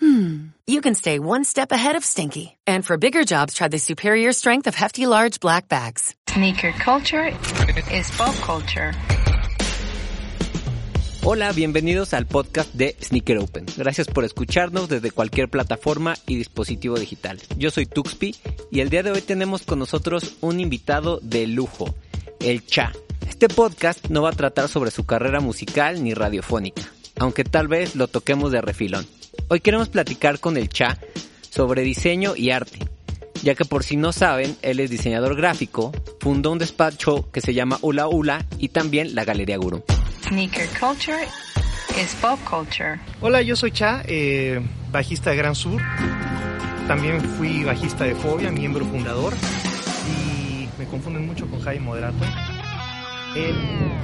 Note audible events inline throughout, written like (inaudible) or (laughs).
hmm, you can stay one step ahead of stinky. And for bigger jobs, try the superior strength of Hefty Large Black Bags. Sneaker culture is pop culture. Hola, bienvenidos al podcast de Sneaker Open. Gracias por escucharnos desde cualquier plataforma y dispositivo digital. Yo soy Tuxpi y el día de hoy tenemos con nosotros un invitado de lujo, el Cha. Este podcast no va a tratar sobre su carrera musical ni radiofónica, aunque tal vez lo toquemos de refilón. Hoy queremos platicar con el Cha sobre diseño y arte, ya que por si no saben, él es diseñador gráfico, fundó un despacho que se llama Ula Ula y también la Galería Guru. Sneaker culture is pop culture. Hola, yo soy Cha, eh, bajista de Gran Sur. También fui bajista de Fobia, miembro fundador. Y me confunden mucho con Jaime Moderato, el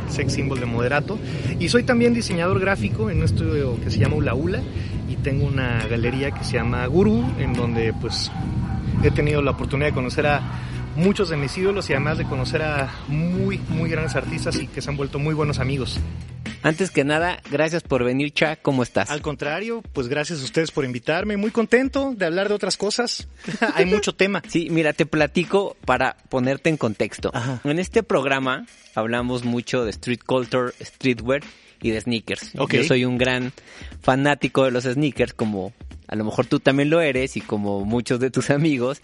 sex symbol de Moderato. Y soy también diseñador gráfico en un estudio que se llama Ula Ula. Y tengo una galería que se llama Guru, en donde pues he tenido la oportunidad de conocer a muchos de mis ídolos y además de conocer a muy, muy grandes artistas y que se han vuelto muy buenos amigos. Antes que nada, gracias por venir, Cha. ¿Cómo estás? Al contrario, pues gracias a ustedes por invitarme. Muy contento de hablar de otras cosas. (laughs) Hay mucho tema. Sí, mira, te platico para ponerte en contexto. Ajá. En este programa hablamos mucho de street culture, streetwear y de sneakers. Ok. Yo soy un gran fanático de los sneakers, como a lo mejor tú también lo eres y como muchos de tus (laughs) amigos.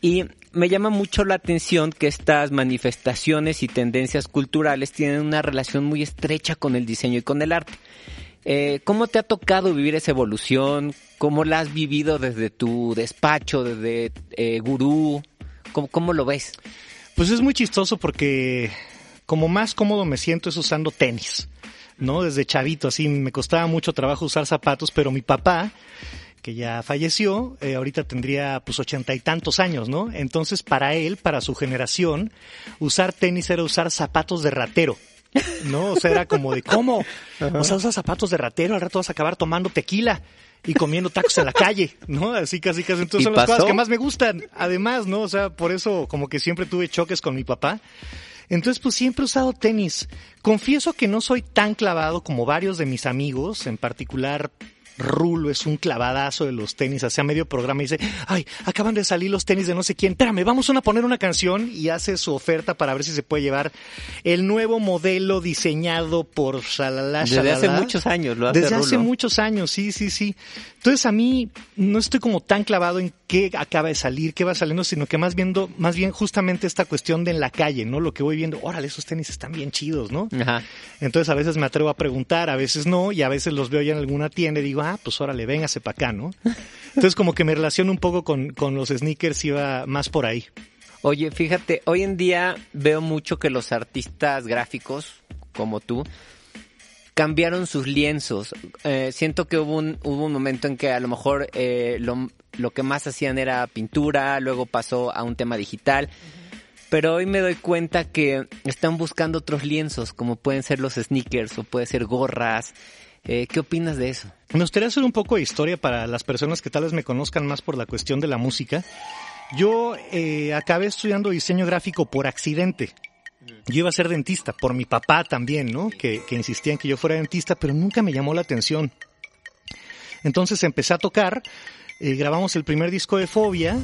Y me llama mucho la atención que estas manifestaciones y tendencias culturales tienen una relación muy estrecha con el diseño y con el arte. Eh, ¿Cómo te ha tocado vivir esa evolución? ¿Cómo la has vivido desde tu despacho, desde eh, Gurú? ¿Cómo, ¿Cómo lo ves? Pues es muy chistoso porque como más cómodo me siento es usando tenis, ¿no? Desde chavito, así me costaba mucho trabajo usar zapatos, pero mi papá, que ya falleció, eh, ahorita tendría pues ochenta y tantos años, ¿no? Entonces para él, para su generación, usar tenis era usar zapatos de ratero. ¿No? O sea, era como de cómo. O sea, usas zapatos de ratero, al rato vas a acabar tomando tequila y comiendo tacos en la calle, ¿no? Así casi casi. Entonces ¿Y son las pasó? cosas que más me gustan. Además, ¿no? O sea, por eso como que siempre tuve choques con mi papá. Entonces, pues siempre he usado tenis. Confieso que no soy tan clavado como varios de mis amigos, en particular Rulo es un clavadazo de los tenis, hace medio programa y dice, ay, acaban de salir los tenis de no sé quién, espérame, vamos a poner una canción y hace su oferta para ver si se puede llevar el nuevo modelo diseñado por Shalala Desde hace muchos años lo hace Desde hace muchos años, sí, sí, sí. Entonces a mí no estoy como tan clavado en qué acaba de salir, qué va saliendo, sino que más viendo, más bien justamente esta cuestión de en la calle, ¿no? Lo que voy viendo, órale, esos tenis están bien chidos, ¿no? Ajá. Entonces a veces me atrevo a preguntar, a veces no, y a veces los veo ya en alguna tienda y digo, ah, pues órale, véngase para acá, ¿no? Entonces como que me relaciono un poco con, con los sneakers va más por ahí. Oye, fíjate, hoy en día veo mucho que los artistas gráficos, como tú, cambiaron sus lienzos. Eh, siento que hubo un, hubo un momento en que a lo mejor eh, lo, lo que más hacían era pintura, luego pasó a un tema digital. Pero hoy me doy cuenta que están buscando otros lienzos, como pueden ser los sneakers o puede ser gorras. Eh, ¿Qué opinas de eso? Me gustaría hacer un poco de historia para las personas que tal vez me conozcan más por la cuestión de la música. Yo eh, acabé estudiando diseño gráfico por accidente. Yo iba a ser dentista, por mi papá también, ¿no? Que, que insistía en que yo fuera dentista, pero nunca me llamó la atención. Entonces empecé a tocar, eh, grabamos el primer disco de Fobia.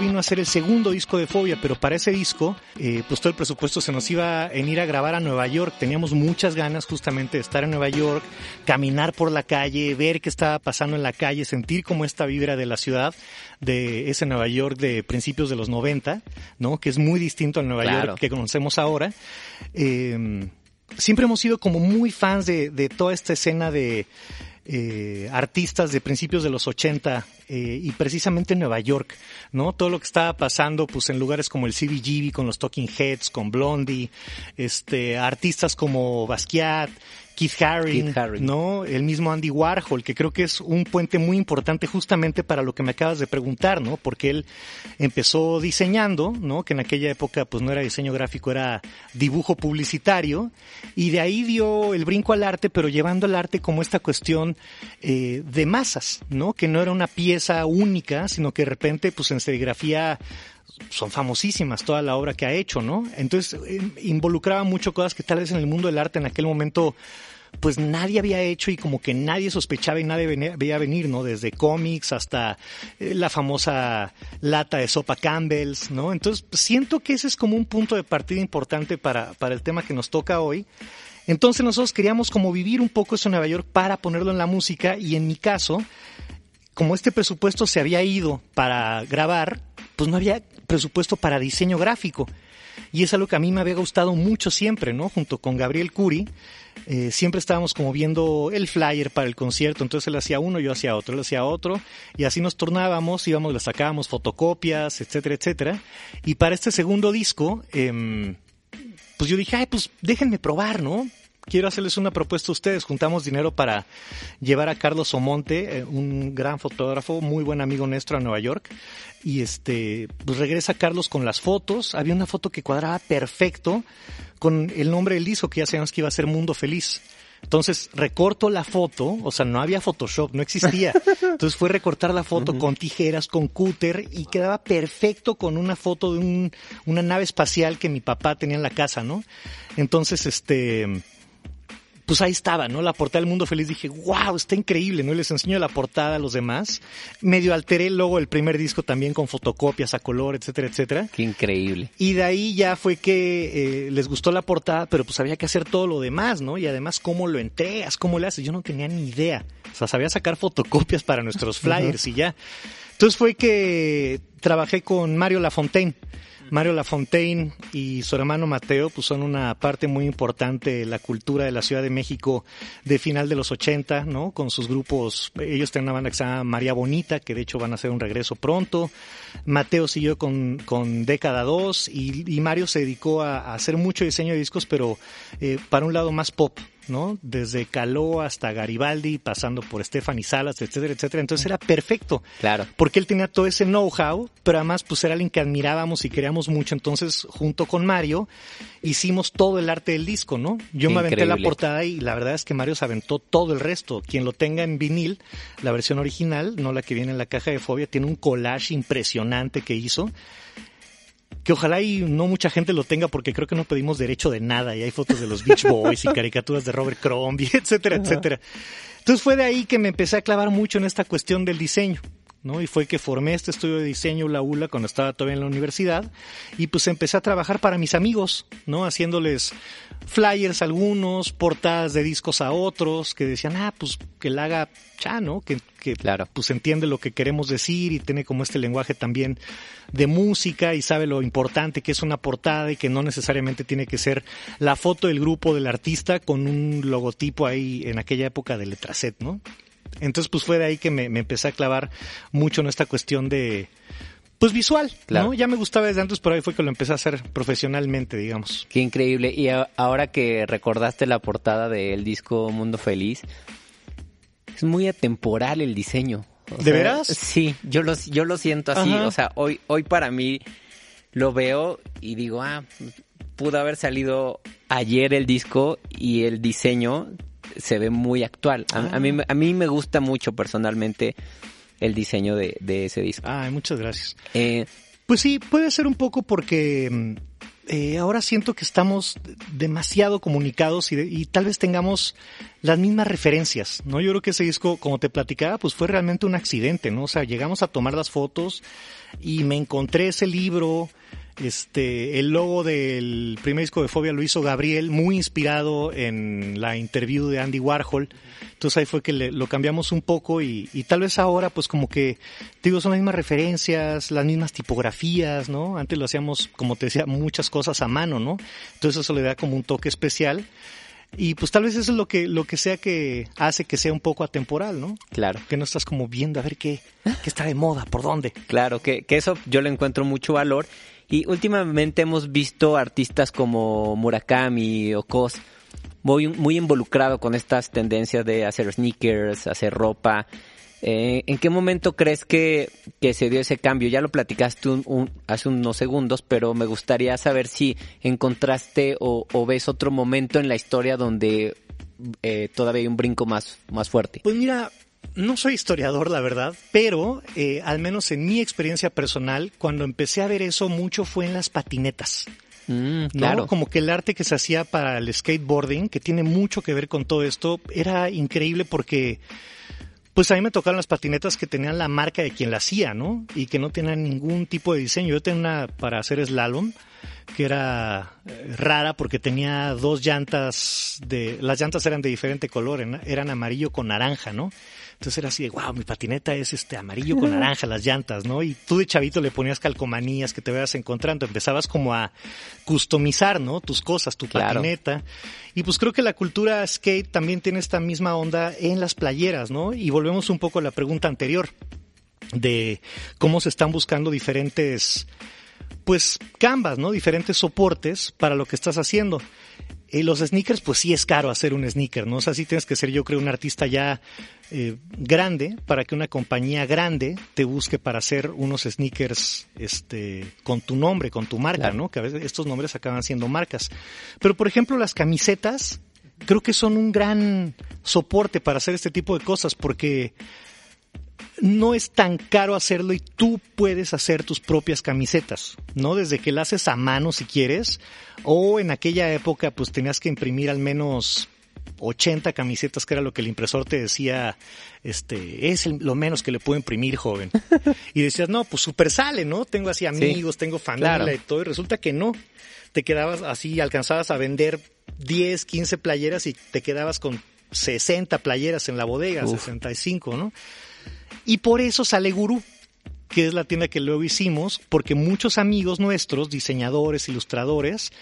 Vino a hacer el segundo disco de Fobia, pero para ese disco, eh, pues todo el presupuesto se nos iba en ir a grabar a Nueva York. Teníamos muchas ganas justamente de estar en Nueva York, caminar por la calle, ver qué estaba pasando en la calle, sentir como esta vibra de la ciudad, de ese Nueva York de principios de los 90, ¿no? Que es muy distinto al Nueva Claro. York que conocemos ahora. Eh, siempre hemos sido como muy fans de, de toda esta escena de eh, artistas de principios de los 80 eh, y precisamente en Nueva York, ¿no? Todo lo que estaba pasando pues en lugares como el CBGB con los Talking Heads, con Blondie, este, artistas como Basquiat, Keith Haring, Keith Haring. ¿no? El mismo Andy Warhol, que creo que es un puente muy importante justamente para lo que me acabas de preguntar, ¿no? Porque él empezó diseñando, ¿no? Que en aquella época pues no era diseño gráfico, era dibujo publicitario, y de ahí dio el brinco al arte, pero llevando al arte como esta cuestión eh, de masas, ¿no? Que no era una pieza única, sino que de repente pues en serigrafía son famosísimas toda la obra que ha hecho, ¿no? Entonces eh, involucraba mucho cosas que tal vez en el mundo del arte en aquel momento pues nadie había hecho y como que nadie sospechaba y nadie veía venir, ¿no? Desde cómics hasta eh, la famosa lata de sopa Campbell's, ¿no? Entonces siento que ese es como un punto de partida importante para, para el tema que nos toca hoy. Entonces nosotros queríamos como vivir un poco eso en Nueva York para ponerlo en la música y en mi caso, como este presupuesto se había ido para grabar, pues no había presupuesto para diseño gráfico. Y es algo que a mí me había gustado mucho siempre, ¿no? Junto con Gabriel Curi, eh, siempre estábamos como viendo el flyer para el concierto, entonces él hacía uno, yo hacía otro, él hacía otro, y así nos turnábamos, íbamos, le sacábamos fotocopias, etcétera, etcétera. Y para este segundo disco, em, pues yo dije, ay, pues déjenme probar, ¿no? Quiero hacerles una propuesta a ustedes. Juntamos dinero para llevar a Carlos Omonte, eh, un gran fotógrafo, muy buen amigo nuestro a Nueva York. Y este, pues regresa Carlos con las fotos. Había una foto que cuadraba perfecto con el nombre del disco, que ya sabíamos que iba a ser Mundo Feliz. Entonces recorto la foto, o sea, no había Photoshop, no existía. (laughs) Entonces fue recortar la foto con tijeras, con cúter y quedaba perfecto con una foto de un, una nave espacial que mi papá tenía en la casa, ¿no? Entonces, este, pues ahí estaba, ¿no? La portada del Mundo Feliz. Dije, wow, está increíble, ¿no? Y les enseño la portada a los demás. Medio alteré luego el primer disco también con fotocopias a color, etcétera, etcétera. Qué increíble. Y de ahí ya fue que eh, les gustó la portada, pero pues había que hacer todo lo demás, ¿no? Y además, ¿cómo lo entregas? ¿Cómo le haces? Yo no tenía ni idea. O sea, sabía sacar fotocopias para nuestros flyers y ya. Entonces fue que trabajé con Mario Lafontaine. Mario Lafontaine y su hermano Mateo pues son una parte muy importante de la cultura de la Ciudad de México de final de los 80, ¿no? Con sus grupos, ellos tienen una banda que se llama María Bonita, que de hecho van a hacer un regreso pronto. Mateo siguió con, con Década 2 y, y Mario se dedicó a, a hacer mucho diseño de discos, pero eh, para un lado más pop, ¿no? Desde Caló hasta Garibaldi, pasando por Stephanie Salas, etcétera, etcétera. Entonces era perfecto. Claro. Porque él tenía todo ese know-how, pero además pues era alguien que admirábamos y queríamos mucho. Entonces, junto con Mario, hicimos todo el arte del disco, ¿no? Yo me aventé la portada y la verdad es que Mario se aventó todo el resto. Quien lo tenga en vinil, la versión original, no la que viene en la caja de Fobia, tiene un collage impresionante que hizo que ojalá y no mucha gente lo tenga porque creo que no pedimos derecho de nada y hay fotos de los Beach Boys y caricaturas de Robert Crombie, etcétera, etcétera. Entonces fue de ahí que me empecé a clavar mucho en esta cuestión del diseño. ¿No? Y fue que formé este estudio de diseño La ULA cuando estaba todavía en la universidad y pues empecé a trabajar para mis amigos, ¿no? Haciéndoles flyers a algunos, portadas de discos a otros que decían, ah, pues que la haga ya, ¿no? Que, que Claro. pues entiende lo que queremos decir y tiene como este lenguaje también de música y sabe lo importante que es una portada y que no necesariamente tiene que ser la foto del grupo del artista con un logotipo ahí en aquella época de Letraset, ¿no? Entonces pues fue de ahí que me, me empecé a clavar mucho en esta cuestión de pues visual, Claro. ¿no? Ya me gustaba desde antes, pero ahí fue que lo empecé a hacer profesionalmente, digamos. Qué increíble. Y ahora que recordaste la portada del disco Mundo Feliz, es muy atemporal el diseño. O ¿De sea, veras? Sí, yo lo, yo lo siento así. Ajá. O sea, hoy, hoy para mí lo veo y digo, ah, pudo haber salido ayer el disco y el diseño se ve muy actual. A, a mí, me- a mí me gusta mucho personalmente el diseño de, de ese disco. Ay, muchas gracias. Eh, Pues sí, puede ser un poco porque mm, eh, ahora siento que estamos demasiado comunicados y, de- y tal vez tengamos las mismas referencias, ¿no? Yo creo que ese disco, como te platicaba, pues fue realmente un accidente, ¿no? O sea, llegamos a tomar las fotos y me encontré ese libro, este, el logo del primer disco de Fobia lo hizo Gabriel, muy inspirado en la interview de Andy Warhol. Entonces ahí fue que le- lo cambiamos un poco y, y tal vez ahora pues como que, te digo, son las mismas referencias, las mismas tipografías, ¿no? Antes lo hacíamos, como te decía, muchas cosas a mano, ¿no? Entonces eso le da como un toque especial. Y pues tal vez eso es lo que, lo que sea que hace que sea un poco atemporal, ¿no? claro. Que no estás como viendo a ver qué, qué está de moda, por dónde. Claro, que, que eso yo le encuentro mucho valor. Y últimamente hemos visto artistas como Murakami o Kos muy, muy involucrado con estas tendencias de hacer sneakers, hacer ropa. Eh, ¿En qué momento crees que, que, se dio ese cambio? Ya lo platicaste un, hace unos segundos, pero me gustaría saber si encontraste o, o ves otro momento en la historia donde eh, todavía hay un brinco más, más fuerte. Pues mira, no soy historiador, la verdad, pero eh, al menos en mi experiencia personal, cuando empecé a ver eso mucho fue en las patinetas. Mm, claro. Como que el arte que se hacía para el skateboarding, que tiene mucho que ver con todo esto, era increíble porque pues a mí me tocaron las patinetas que tenían la marca de quien la hacía, ¿no? Y que no tenían ningún tipo de diseño. Yo tenía una para hacer slalom que era eh, rara porque tenía dos llantas de las llantas eran de diferente color, eran amarillo con naranja, ¿no? Entonces era así de, wow, mi patineta es este amarillo con (laughs) naranja, las llantas, ¿no? Y tú de chavito le ponías calcomanías que te vayas encontrando, empezabas como a customizar, ¿no? Tus cosas, tu patineta. Y pues creo que la cultura skate también tiene esta misma onda en las playeras, ¿no? Y volvemos un poco a la pregunta anterior de cómo se están buscando diferentes pues canvas, ¿no? Diferentes soportes para lo que estás haciendo. Y los sneakers, pues sí es caro hacer un sneaker, ¿no? O sea, sí tienes que ser, yo creo, un artista ya eh, grande para que una compañía grande te busque para hacer unos sneakers este, con tu nombre, con tu marca, ¿no? Que a veces estos nombres acaban siendo marcas. Pero, por ejemplo, las camisetas, creo que son un gran soporte para hacer este tipo de cosas porque no es tan caro hacerlo y tú puedes hacer tus propias camisetas, ¿no? Desde que las haces a mano si quieres, o en aquella época pues tenías que imprimir al menos 80 camisetas, que era lo que el impresor te decía, este, es lo menos que le puedo imprimir, joven. (laughs) Y decías, no, pues super sale, ¿no? Tengo así amigos, tengo familia y todo, y resulta que no. Te quedabas así, alcanzabas a vender 10, 15 playeras y te quedabas con 60 playeras en la bodega, 65, ¿no? Y por eso sale Gurú, que es la tienda que luego hicimos, porque muchos amigos nuestros, diseñadores, ilustradores,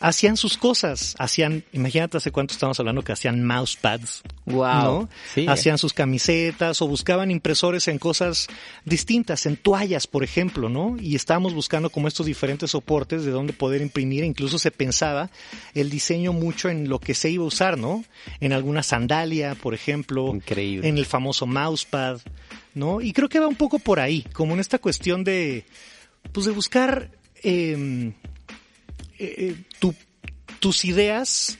hacían sus cosas, hacían, imagínate hace cuánto estamos hablando que hacían mousepads, wow, ¿no? Hacían sus camisetas o buscaban impresores en cosas distintas, en toallas, por ejemplo, ¿no? Y estábamos buscando como estos diferentes soportes de donde poder imprimir, incluso se pensaba el diseño mucho en lo que se iba a usar, ¿no? En alguna sandalia, por ejemplo, Increíble. en el famoso mousepad, ¿no? Y creo que va un poco por ahí, como en esta cuestión de, pues de buscar eh, eh, tu, tus ideas,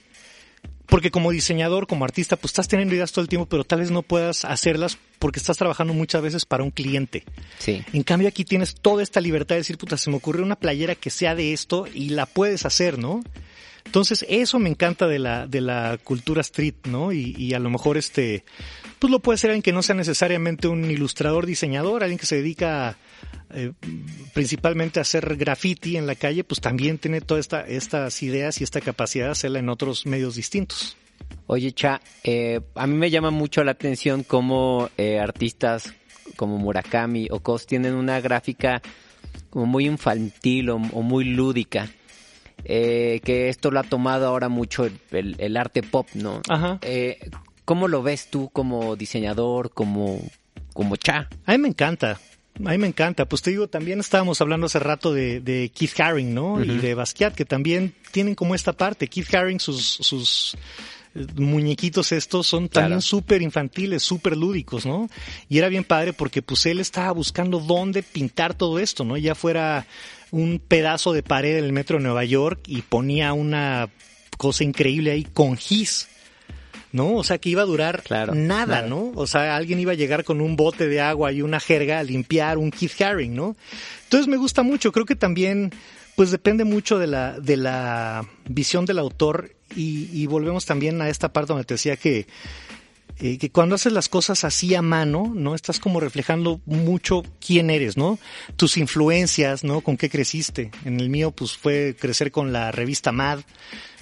porque como diseñador, como artista, pues estás teniendo ideas todo el tiempo, pero tal vez no puedas hacerlas porque estás trabajando muchas veces para un cliente. Sí. En cambio aquí tienes toda esta libertad de decir, puta, se me ocurrió una playera que sea de esto y la puedes hacer, ¿no? Entonces, eso me encanta de la, de la cultura street, ¿no? Y, a lo mejor este, pues lo puede ser alguien que no sea necesariamente un ilustrador, diseñador, alguien que se dedica eh, principalmente a hacer graffiti en la calle, pues también tiene todas esta, estas ideas y esta capacidad de hacerla en otros medios distintos. Oye, Cha, eh, a mí me llama mucho la atención cómo eh, artistas como Murakami o Kos tienen una gráfica como muy infantil o muy lúdica. Eh, que esto lo ha tomado ahora mucho el, el, el arte pop, ¿no? Ajá. Eh, ¿Cómo lo ves tú como diseñador, como, como Cha? A mí me encanta. A mí me encanta. Pues te digo, también estábamos hablando hace rato de, de Keith Haring, ¿no? Uh -huh. Y de Basquiat, que también tienen como esta parte. Keith Haring, sus, sus muñequitos estos son también claro. súper infantiles, súper lúdicos, ¿no? Y era bien padre porque pues él estaba buscando dónde pintar todo esto, ¿no? Ya fuera un pedazo de pared en el metro de Nueva York y ponía una cosa increíble ahí con gis. ¿no? O sea, que iba a durar claro, nada, claro. ¿no? O sea, alguien iba a llegar con un bote de agua y una jerga a limpiar un Keith Haring, ¿no? Entonces me gusta mucho, creo que también, pues depende mucho de la, de la visión del autor y, y volvemos también a esta parte donde te decía que, eh, que cuando haces las cosas así a mano, ¿no? Estás como reflejando mucho quién eres, ¿no? Tus influencias, ¿no? Con qué creciste. En el mío, pues fue crecer con la revista Mad,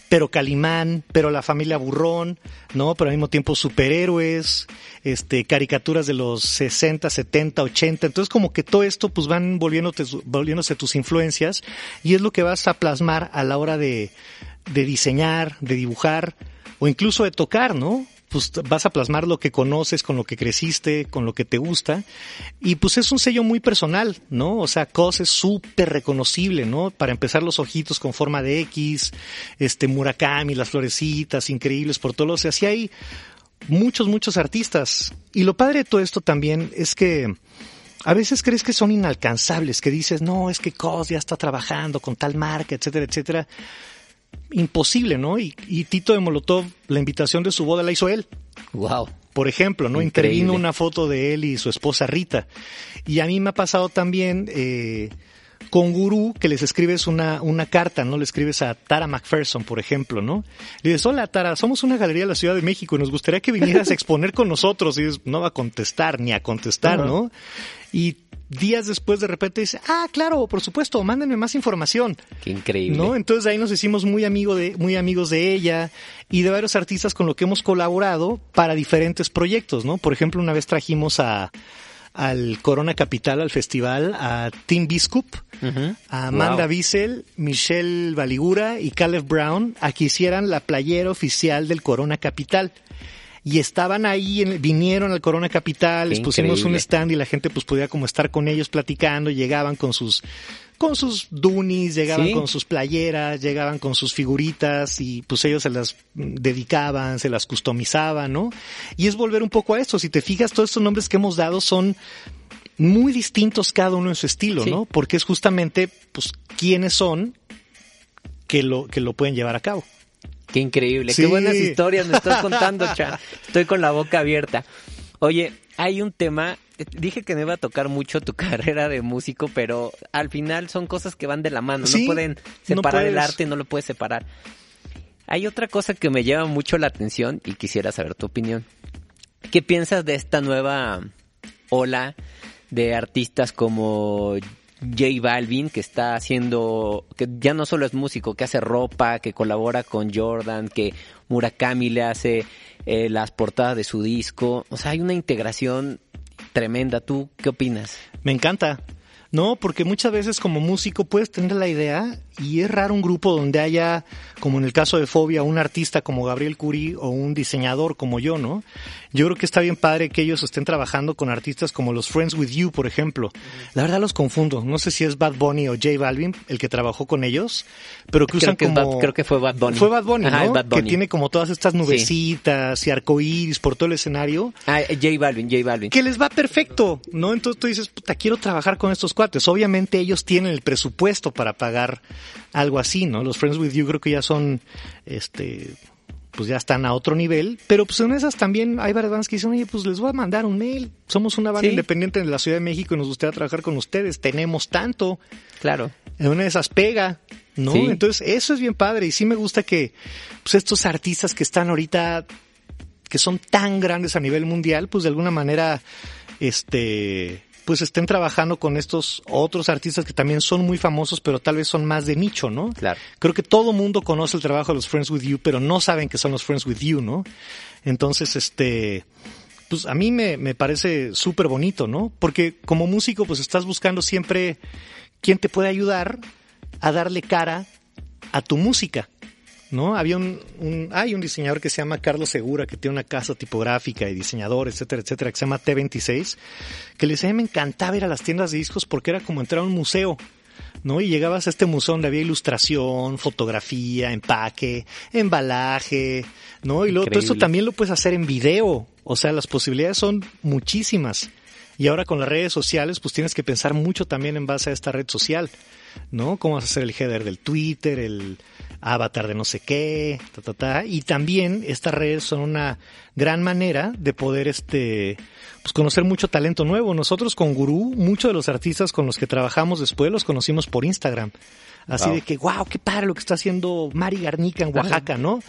pero Calimán, pero la familia Burrón, ¿no? Pero al mismo tiempo superhéroes, este, caricaturas de los 60, 70, 80. Entonces como que todo esto pues van volviéndote, volviéndose tus influencias y es lo que vas a plasmar a la hora de, de diseñar, de dibujar o incluso de tocar, ¿no? Pues vas a plasmar lo que conoces, con lo que creciste, con lo que te gusta. Y pues es un sello muy personal, ¿no? O sea, COS es súper reconocible, ¿no? Para empezar los ojitos con forma de X, este Murakami, las florecitas increíbles por todos los... Así hay muchos, muchos artistas. Y lo padre de todo esto también es que a veces crees que son inalcanzables, que dices, no, es que COS ya está trabajando con tal marca, etcétera, etcétera imposible, ¿no? Y, Tito de Molotov, la invitación de su boda la hizo él. Wow. Por ejemplo, ¿no? Intervino una foto de él y su esposa Rita. Y a mí me ha pasado también eh, con Gurú que les escribes una, una carta, ¿no? Le escribes a Tara McPherson, por ejemplo, ¿no? Le dices, hola Tara, somos una galería de la Ciudad de México y nos gustaría que vinieras a exponer con nosotros. Y dices, no va a contestar ni a contestar, ¿no? Y días después de repente dice, ah, claro, por supuesto, mándenme más información. Qué increíble. ¿No? Entonces ahí nos hicimos muy, amigo de, muy amigos de ella y de varios artistas con los que hemos colaborado para diferentes proyectos, ¿no? Por ejemplo, una vez trajimos a, al Corona Capital, al festival, a Tim Biscup, a Amanda Wiesel, Michelle Baligura y Caleb Brown a que hicieran la playera oficial del Corona Capital y estaban ahí, vinieron al Corona Capital, les pusimos un stand y la gente pues podía como estar con ellos platicando, llegaban con sus con sus dunis, llegaban con sus playeras, llegaban con sus figuritas y pues ellos se las dedicaban, se las customizaban, ¿no? Y es volver un poco a esto, si te fijas, todos estos nombres que hemos dado son muy distintos cada uno en su estilo, ¿no? Porque es justamente pues quiénes son que lo que lo pueden llevar a cabo. Qué increíble, qué buenas historias me estás contando, (laughs) Cha. Estoy con la boca abierta. Oye, hay un tema, dije que no iba a tocar mucho tu (laughs) carrera de músico, pero al final son cosas que van de la mano, no pueden separar el arte, no lo puedes separar. Hay otra cosa que me llama mucho la atención y quisiera saber tu opinión. ¿Qué piensas de esta nueva ola de artistas como J Balvin, que está haciendo, que ya no solo es músico, que hace ropa, que colabora con Jordan, que Murakami le hace eh, las portadas de su disco. O sea, hay una integración tremenda. ¿Tú qué opinas? Me encanta. No, porque muchas veces como músico puedes tener la idea y es raro un grupo donde haya, como en el caso de Fobia, un artista como Gabriel Curie o un diseñador como yo, ¿no? Yo creo que está bien padre que ellos estén trabajando con artistas como los Friends With You, por ejemplo. La verdad los confundo. No sé si es Bad Bunny o J Balvin el que trabajó con ellos, pero que usan como... creo que fue Bad Bunny. Fue Bad Bunny, ¿no? Que tiene como todas estas nubecitas y arcoíris por todo el escenario. Ah, J Balvin, J Balvin. Que les va perfecto, ¿no? Entonces tú dices, puta, quiero trabajar con estos cuates. Obviamente ellos tienen el presupuesto para pagar algo así, ¿no? Los Friends With You creo que ya son, este pues ya están a otro nivel, pero pues en esas también hay varias bandas que dicen, oye, pues les voy a mandar un mail, somos una banda independiente de la Ciudad de México y nos gustaría trabajar con ustedes, tenemos tanto. Claro. En una de esas pega, ¿no? Entonces, eso es bien padre y sí me gusta que pues estos artistas que están ahorita, que son tan grandes a nivel mundial, pues de alguna manera, este, pues estén trabajando con estos otros artistas que también son muy famosos, pero tal vez son más de nicho, ¿no? Claro. Creo que todo mundo conoce el trabajo de los Friends With You, pero no saben que son los Friends With You, ¿no? Entonces, este, pues a mí me, me parece súper bonito, ¿no? Porque como músico, pues estás buscando siempre quién te puede ayudar a darle cara a tu música. ¿No? Había un, hay un diseñador que se llama Carlos Segura, que tiene una casa tipográfica y diseñador, etcétera, etcétera, que se llama T26, que le decía, me encantaba ir a las tiendas de discos porque era como entrar a un museo. ¿no? Y llegabas a este museo donde había ilustración, fotografía, empaque, embalaje, ¿no? Y luego todo esto también lo puedes hacer en video. O sea, las posibilidades son muchísimas. Y ahora con las redes sociales, pues tienes que pensar mucho también en base a esta red social, ¿no? Cómo vas a hacer el header del Twitter, el, avatar de no sé qué, ta, ta, ta. Y también estas redes son una gran manera de poder este, pues conocer mucho talento nuevo. Nosotros con Gurú, muchos de los artistas con los que trabajamos después los conocimos por Instagram. Así de que, wow, qué padre lo que está haciendo Mari Garnica en Oaxaca, ¿no?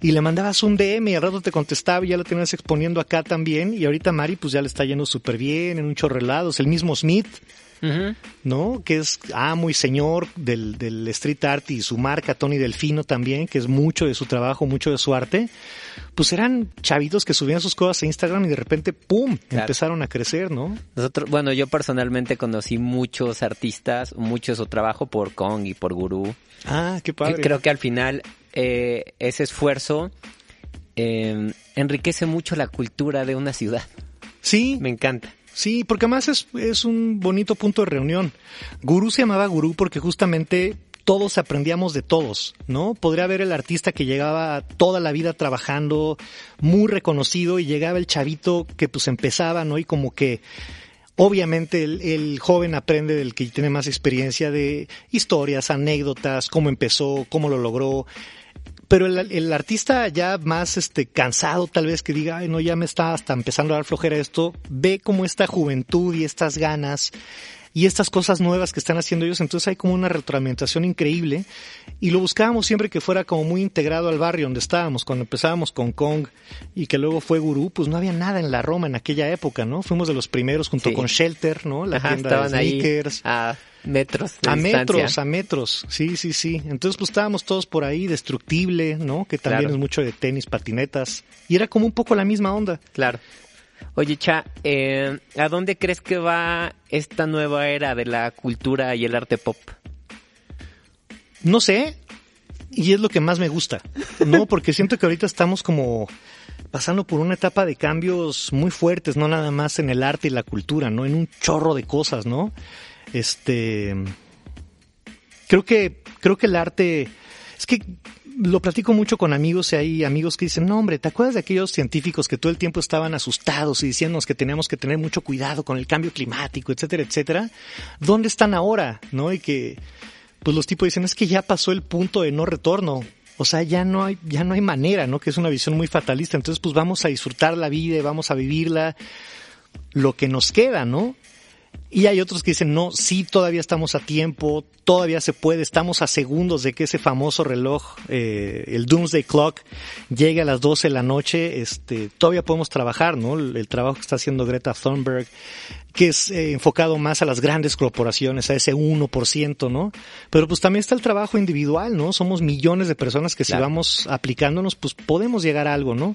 Y le mandabas un DM y al rato te contestaba y ya lo tenías exponiendo acá también. Y ahorita Mari pues ya le está yendo súper bien, en un chorrelados. El mismo Smith, ¿no? Que es amo y señor del, del street art y su marca, Tony Delfino también, que es mucho de su trabajo, mucho de su arte. Pues eran chavitos que subían sus cosas a Instagram y de repente, ¡pum!, empezaron a crecer, ¿no? Nosotros, bueno, yo personalmente conocí muchos artistas, mucho de su trabajo por Kong y por Gurú. Ah, qué padre. Creo que al final eh, ese esfuerzo eh, enriquece mucho la cultura de una ciudad. Sí, Me encanta. Sí, porque además es, es un bonito punto de reunión. Gurú se llamaba Gurú porque justamente todos aprendíamos de todos, ¿no? Podría haber el artista que llegaba toda la vida trabajando, muy reconocido, y llegaba el chavito que pues empezaba, ¿no? Y como que obviamente el, el joven aprende del que tiene más experiencia de historias, anécdotas, cómo empezó, cómo lo logró pero el, el, artista ya más este cansado tal vez que diga, ay no, ya me está hasta empezando a dar flojera esto, ve como esta juventud y estas ganas y estas cosas nuevas que están haciendo ellos, entonces hay como una retroalimentación increíble y lo buscábamos siempre que fuera como muy integrado al barrio donde estábamos, cuando empezábamos con Kong y que luego fue Gurú, pues no había nada en la Roma en aquella época, ¿no? Fuimos de los primeros junto Sí. con Shelter, ¿no? La Ajá, tienda de ahí sneakers. Metros de A distancia. metros, a metros, sí, sí, sí. Entonces pues estábamos todos por ahí, destructible, ¿no? Que también Claro. es mucho de tenis, patinetas. Y era como un poco la misma onda. Claro. Oye, Cha, eh, ¿a dónde crees que va esta nueva era de la cultura y el arte pop? No sé, y es lo que más me gusta, ¿no? (laughs) Porque siento que ahorita estamos como pasando por una etapa de cambios muy fuertes, no nada más en el arte y la cultura, ¿no? En un chorro de cosas, ¿no? Este creo que creo que el arte es que lo platico mucho con amigos y hay amigos que dicen, no hombre, ¿te acuerdas de aquellos científicos que todo el tiempo estaban asustados y diciéndonos que teníamos que tener mucho cuidado con el cambio climático, etcétera, etcétera? ¿Dónde están ahora? ¿No? Y que pues los tipos dicen, es que ya pasó el punto de no retorno. O sea, ya no hay, ya no hay manera, ¿no? Que es una visión muy fatalista. Entonces, pues vamos a disfrutar la vida y vamos a vivirla lo que nos queda, ¿no? Y hay otros que dicen, no, sí, todavía estamos a tiempo, todavía se puede, estamos a segundos de que ese famoso reloj, eh, el Doomsday Clock, llegue a las 12 de la noche, este, todavía podemos trabajar, ¿no? El, el trabajo que está haciendo Greta Thunberg, que es eh, enfocado más a las grandes corporaciones, a ese 1%, ¿no? Pero pues también está el trabajo individual, ¿no? Somos millones de personas que si Claro. vamos aplicándonos, pues podemos llegar a algo, ¿no?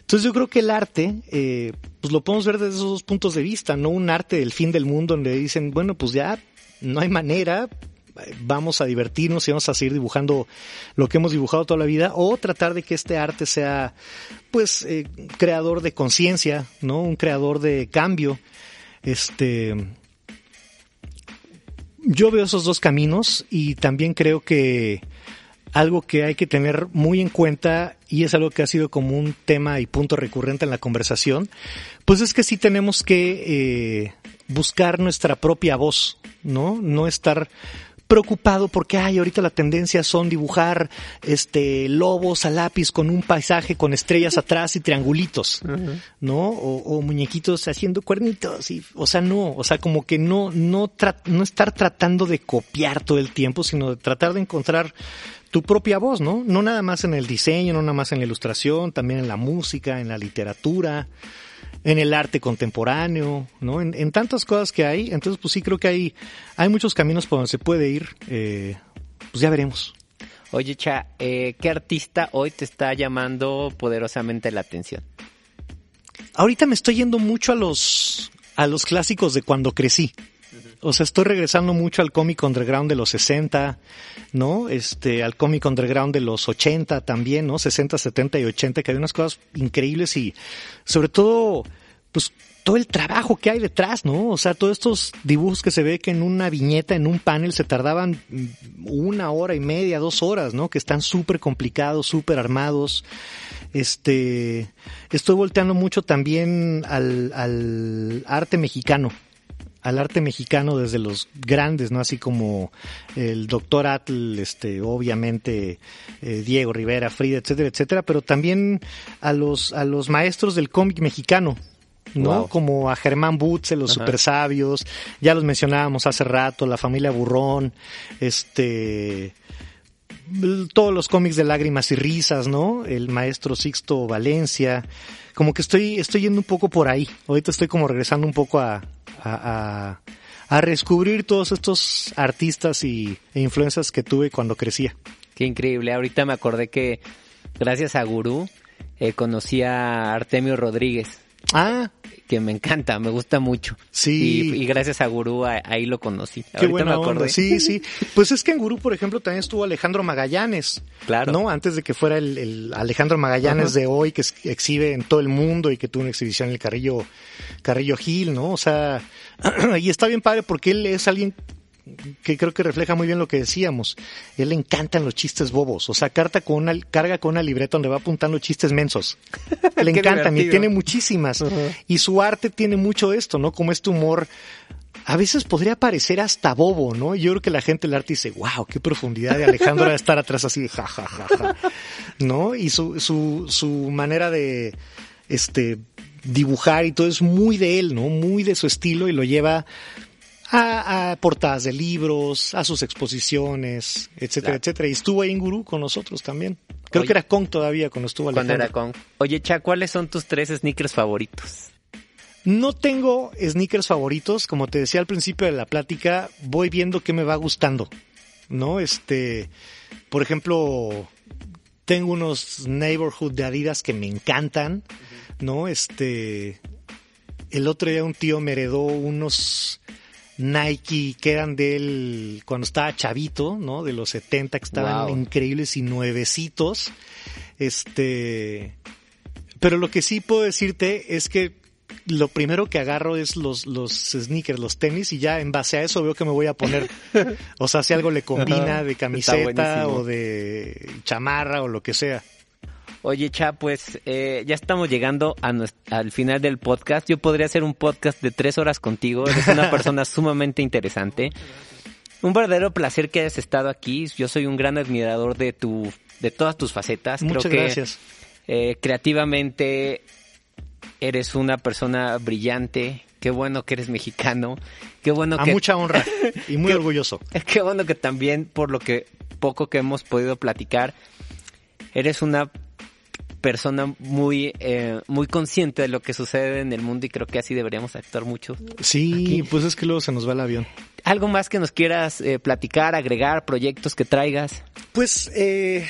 Entonces yo creo que el arte, eh, pues lo podemos ver desde esos dos puntos de vista, no un arte del fin del mundo donde dicen, bueno, pues ya no hay manera, eh, vamos a divertirnos y vamos a seguir dibujando lo que hemos dibujado toda la vida, o tratar de que este arte sea, pues, eh, creador de conciencia, ¿no? Un creador de cambio. Este, yo veo esos dos caminos y también creo que algo que hay que tener muy en cuenta y es algo que ha sido como un tema y punto recurrente en la conversación, pues es que sí tenemos que eh, buscar nuestra propia voz, ¿no? No estar preocupado porque ay ahorita la tendencia son dibujar este lobos a lápiz con un paisaje con estrellas (laughs) atrás y triangulitos no o, o muñequitos haciendo cuernitos y o sea no o sea como que no no no estar tratando de copiar todo el tiempo sino de tratar de encontrar tu propia voz no no nada más en el diseño no nada más en la ilustración también en la música en la literatura en el arte contemporáneo, ¿no? En, en tantas cosas que hay, entonces pues sí creo que hay, hay muchos caminos por donde se puede ir, eh, pues ya veremos. Oye, Cha, eh, ¿qué artista hoy te está llamando poderosamente la atención? Ahorita me estoy yendo mucho a los, a los clásicos de cuando crecí. O sea, estoy regresando mucho al cómic underground de los 60, ¿no? Este, al cómic underground de los 80 también, ¿no? 60, 70 y 80, que hay unas cosas increíbles y sobre todo, pues todo el trabajo que hay detrás, ¿no? O sea, todos estos dibujos que se ve que en una viñeta, en un panel, se tardaban mm, una hora y media, dos horas, ¿no? Que están súper complicados, súper armados. Este, estoy volteando mucho también al, al arte mexicano, al arte mexicano desde los grandes, ¿no? Así como el doctor Atl, este, obviamente, eh, Diego Rivera, Frida, etcétera, etcétera, pero también a los, a los maestros del cómic mexicano. ¿no? Wow. Como a Germán Butze, los Ajá. super sabios, ya los mencionábamos hace rato, la familia Burrón, este, todos los cómics de lágrimas y risas, ¿no? El maestro Sixto Valencia, como que estoy, estoy yendo un poco por ahí. Ahorita estoy como regresando un poco a, a, a, a redescubrir todos estos artistas y, e influencias que tuve cuando crecía. Qué increíble. Ahorita me acordé que gracias a Gurú eh, conocí a Artemio Rodríguez. Ah, que me encanta, me gusta mucho. Sí. Y, y gracias a Gurú ahí lo conocí. Qué Ahorita buena me acordé. onda. Sí, sí. Pues es que en Gurú, por ejemplo, también estuvo Alejandro Magallanes. Claro. ¿No? Antes de que fuera el, el Alejandro Magallanes de hoy, que exhibe en todo el mundo y que tuvo una exhibición en el Carrillo, Carrillo Gil, ¿no? O sea, (clears throat) y está bien padre porque él es alguien que creo que refleja muy bien lo que decíamos. Él le encantan los chistes bobos. O sea, carta con una, carga con una libreta donde va apuntando chistes mensos. (laughs) Le encantan y tiene muchísimas. Y su arte tiene mucho de esto, ¿no? Como este humor a veces podría parecer hasta bobo, ¿no? Yo creo que la gente del arte dice, wow, qué profundidad de Alejandro de estar atrás así de ja, ja, ja, ja", ¿no? Y su, su, su manera de, este, dibujar y todo es muy de él, ¿no? Muy de su estilo y lo lleva a, a portadas de libros, a sus exposiciones, etcétera, Claro. etcétera. Y estuvo ahí en Gurú con nosotros también. Creo Oye. que era Kong todavía cuando estuvo Cuando Alejandro. era con. Oye, Cha, ¿cuáles son tus tres sneakers favoritos? No tengo sneakers favoritos, como te decía al principio de la plática, voy viendo qué me va gustando, ¿no? Este, por ejemplo, tengo unos neighborhood de Adidas que me encantan, ¿no? Este, el otro día un tío me heredó unos Nike que eran de él cuando estaba chavito, ¿no? De los 70 que estaban Wow. increíbles y nuevecitos. Este, pero lo que sí puedo decirte es que lo primero que agarro es los, los sneakers, los tenis, y ya en base a eso veo que me voy a poner. (laughs) O sea, si algo le combina de camiseta o de chamarra o lo que sea. Oye, Cha, pues eh, ya estamos llegando a al final del podcast. Yo podría hacer un podcast de tres horas contigo. Eres una persona (laughs) sumamente interesante. Un verdadero placer que hayas estado aquí. Yo soy un gran admirador de tu, de todas tus facetas. Muchas Creo que, gracias. eh, creativamente eres una persona brillante. Qué bueno que eres mexicano. Qué bueno A que mucha honra (laughs) y muy orgulloso. (laughs) Qué bueno que también, por lo que poco que hemos podido platicar, eres una persona muy eh, muy consciente de lo que sucede en el mundo y creo que así deberíamos actuar mucho. Sí, pues es que luego se nos va el avión. ¿Algo más que nos quieras eh, platicar, agregar, proyectos que traigas? Pues eh,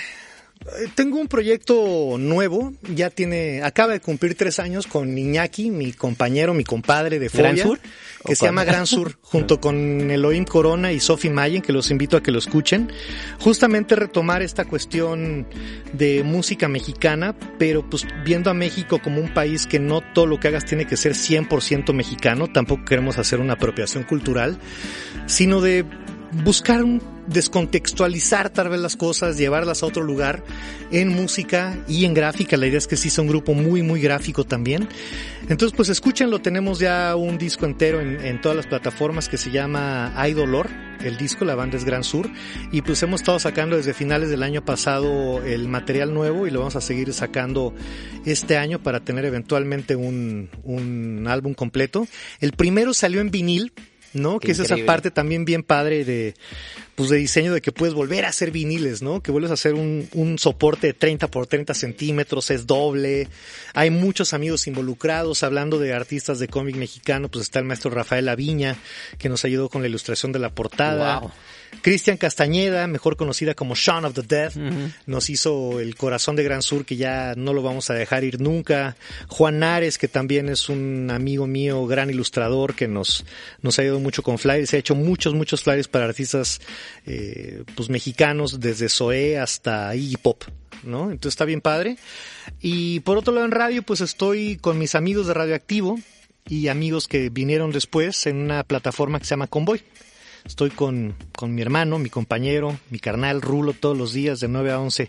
tengo un proyecto nuevo, ya tiene, acaba de cumplir tres años con Iñaki, mi compañero, mi compadre de Fobia, ¿Gran Sur? que ¿O se llama Gran Sur, junto con Elohim Corona y Sophie Mayen, que los invito a que lo escuchen. Justamente retomar esta cuestión de música mexicana, pero pues viendo a México como un país que no todo lo que hagas tiene que ser 100% mexicano, tampoco queremos hacer una apropiación cultural, sino de buscar descontextualizar tal vez las cosas, llevarlas a otro lugar en música y en gráfica. La idea es que sí sea un grupo muy, muy gráfico también. Entonces, pues escúchenlo. Tenemos ya un disco entero en, en todas las plataformas que se llama Hay Dolor. El disco, la banda es Gran Sur. Y pues hemos estado sacando desde finales del año pasado el material nuevo y lo vamos a seguir sacando este año para tener eventualmente un, un álbum completo. El primero salió en vinil, ¿no? Qué que es esa parte también bien padre de, pues de diseño de que puedes volver a hacer viniles, ¿no? Que vuelves a hacer un, un soporte de 30 por 30 centímetros, es doble. Hay muchos amigos involucrados. Hablando de artistas de cómic mexicano, pues está el maestro Rafael Aviña, que nos ayudó con la ilustración de la portada. Wow. Cristian Castañeda, mejor conocida como Shaun of the Dead, nos hizo El Corazón de Gran Sur, que ya no lo vamos a dejar ir nunca. Juan Nares, que también es un amigo mío, gran ilustrador, que nos, nos ha ayudado mucho con flyers. Se ha hecho muchos, muchos flyers para artistas eh, pues mexicanos, desde Zoé hasta Iggy Pop. ¿no? Entonces está bien padre. Y por otro lado en radio, pues estoy con mis amigos de Radioactivo y amigos que vinieron después en una plataforma que se llama Convoy. Estoy con, con mi hermano, mi compañero, mi carnal Rulo todos los días de 9 a 11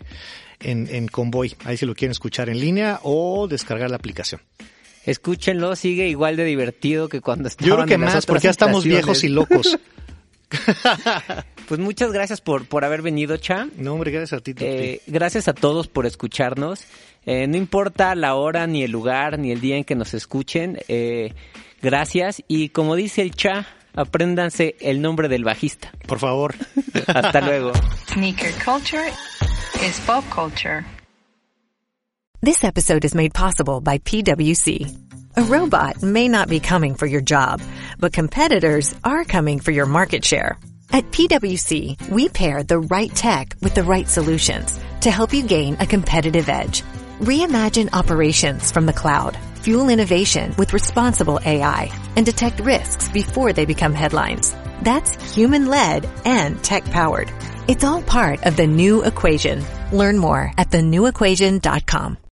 en, en Convoy. Ahí si lo quieren escuchar en línea o descargar la aplicación. Escúchenlo, sigue igual de divertido que cuando estaban Yo creo que en más, porque ya estamos viejos y locos. (laughs) (laughs) Pues muchas gracias por, por haber venido, Cha. No, hombre, gracias a ti. Eh, gracias a todos por escucharnos. Eh, no importa la hora, ni el lugar, ni el día en que nos escuchen. eh, gracias. Y como dice el Cha, apréndanse el nombre del bajista. Por favor. Hasta luego. Sneaker culture is pop culture. This episode is made possible by PwC. A robot may not be coming for your job, but competitors are coming for your market share. At PwC, we pair the right tech with the right solutions to help you gain a competitive edge. Reimagine operations from the cloud fuel innovation with responsible AI, and detect risks before they become headlines. That's human-led and tech-powered. It's all part of the new equation. Learn more at thenewequation.com.